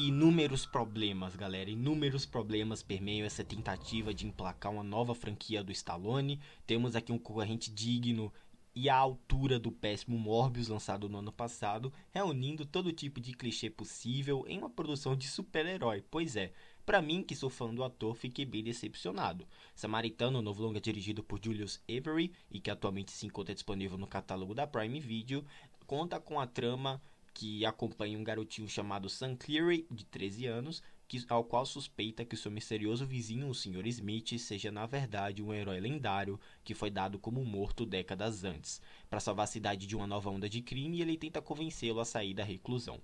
Inúmeros problemas, galera. Inúmeros problemas permeiam essa tentativa de emplacar uma nova franquia do Stallone. Temos aqui um concorrente digno e à altura do péssimo Morbius lançado no ano passado, reunindo todo tipo de clichê possível em uma produção de super-herói. Pois é, para mim, que sou fã do ator, fiquei bem decepcionado. Samaritano, novo longa dirigido por Julius Avery e que atualmente se encontra disponível no catálogo da Prime Video, conta com a trama que acompanha um garotinho chamado Sam Cleary, de 13 anos, que, ao qual suspeita que seu misterioso vizinho, o Sr. Smith, seja na verdade um herói lendário que foi dado como morto décadas antes. Para salvar a cidade de uma nova onda de crime, ele tenta convencê-lo a sair da reclusão.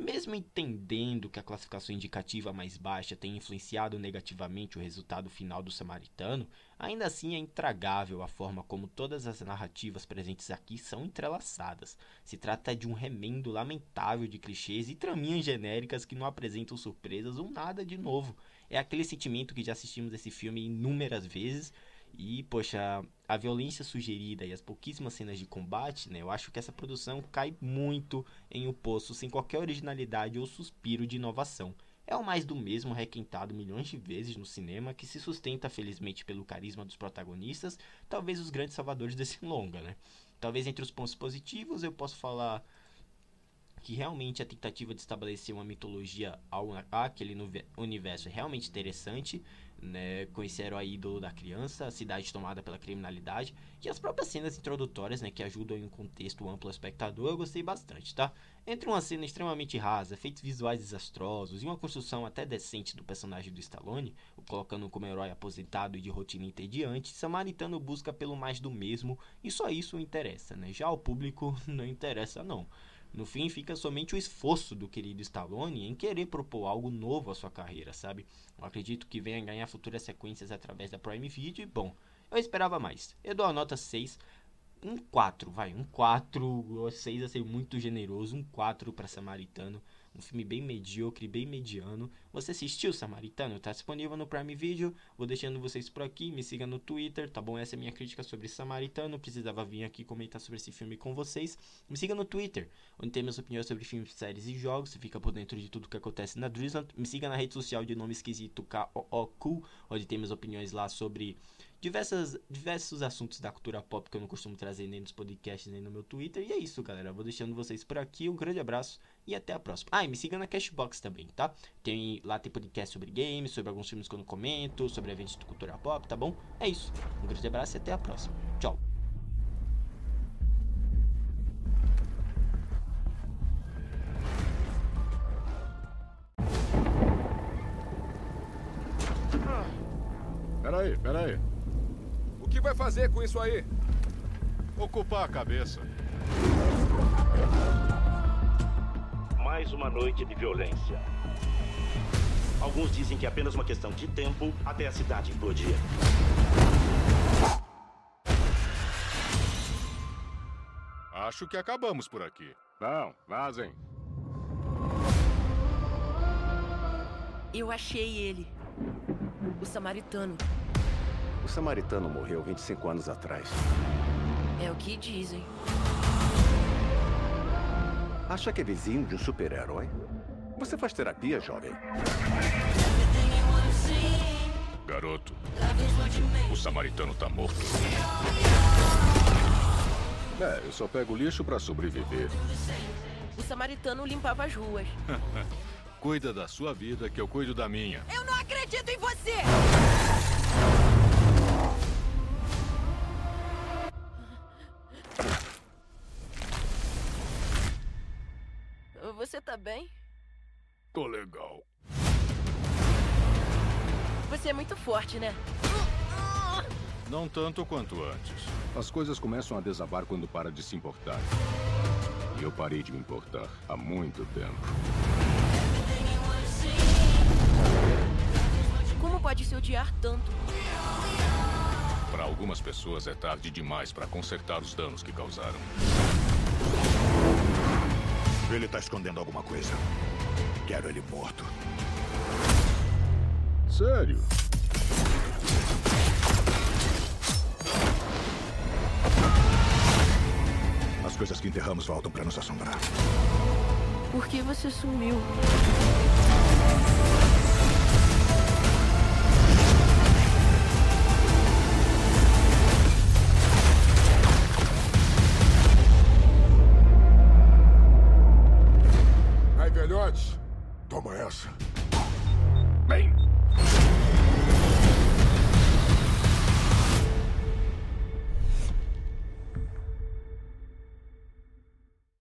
Mesmo entendendo que a classificação indicativa mais baixa tem influenciado negativamente o resultado final do Samaritano, ainda assim é intragável a forma como todas as narrativas presentes aqui são entrelaçadas. Se trata de um remendo lamentável de clichês e traminhas genéricas que não apresentam surpresas ou nada de novo. É aquele sentimento que já assistimos esse filme inúmeras vezes e, poxa, a violência sugerida e as pouquíssimas cenas de combate, né? Eu acho que essa produção cai muito em o um poço sem qualquer originalidade ou suspiro de inovação. É o mais do mesmo requentado milhões de vezes no cinema que se sustenta felizmente pelo carisma dos protagonistas, talvez os grandes salvadores desse longa, né? Talvez entre os pontos positivos eu posso falar que realmente a tentativa de estabelecer uma mitologia ao aquele universo é realmente interessante, né, com esse herói ídolo da criança, a cidade tomada pela criminalidade e as próprias cenas introdutórias, né, que ajudam em um contexto amplo ao espectador, eu gostei bastante, tá? Entre uma cena extremamente rasa, efeitos visuais desastrosos e uma construção até decente do personagem do Stallone, o colocando como herói aposentado e de rotina entediante, Samaritano busca pelo mais do mesmo e só isso interessa, né? Já ao público não interessa não. No fim, fica somente o esforço do querido Stallone em querer propor algo novo à sua carreira, sabe? Eu acredito que venha ganhar futuras sequências através da Prime Video e, bom, eu esperava mais. Eu dou a nota 6, um 4, vai, um 4, 6 a ser muito generoso, um 4 para Samaritano. Um filme bem medíocre, bem mediano. Você assistiu Samaritano? Tá disponível no Prime Video. Vou deixando vocês por aqui. Me siga no Twitter, tá bom? Essa é minha crítica sobre Samaritano. Precisava vir aqui comentar sobre esse filme com vocês. Me siga no Twitter, onde tem minhas opiniões sobre filmes, séries e jogos. Você fica por dentro de tudo que acontece na Drizzland. Me siga na rede social de nome esquisito KOOCool, onde tem minhas opiniões lá sobre diversas, diversos assuntos da cultura pop que eu não costumo trazer nem nos podcasts nem no meu Twitter. E é isso, galera. Vou deixando vocês por aqui. Um grande abraço e até a próxima. Ah, e me siga na Cashbox também, tá? Tem, lá tem podcast sobre games, sobre alguns filmes que eu não comento, sobre eventos de cultura pop, tá bom? É isso. Um grande abraço e até a próxima. Tchau. Peraí, peraí. O que vai fazer com isso aí? Ocupar a cabeça. Mais uma noite de violência. Alguns dizem que é apenas uma questão de tempo até a cidade explodir. Acho que acabamos por aqui. Não, vazem. Eu achei ele. O samaritano. O samaritano morreu 25 anos atrás. É o que dizem. Acha que é vizinho de um super-herói? Você faz terapia, jovem? Garoto, o samaritano tá morto. É, eu só pego lixo para sobreviver. O samaritano limpava as ruas. Cuida da sua vida que eu cuido da minha. Eu não acredito em você! Você tá bem? Tô legal. Você é muito forte, né? Não tanto quanto antes. As coisas começam a desabar quando para de se importar. E eu parei de me importar há muito tempo. Como pode se odiar tanto? Para algumas pessoas é tarde demais para consertar os danos que causaram. Ele tá escondendo alguma coisa. Quero ele morto. Sério? As coisas que enterramos voltam para nos assombrar. Por que você sumiu? Aí,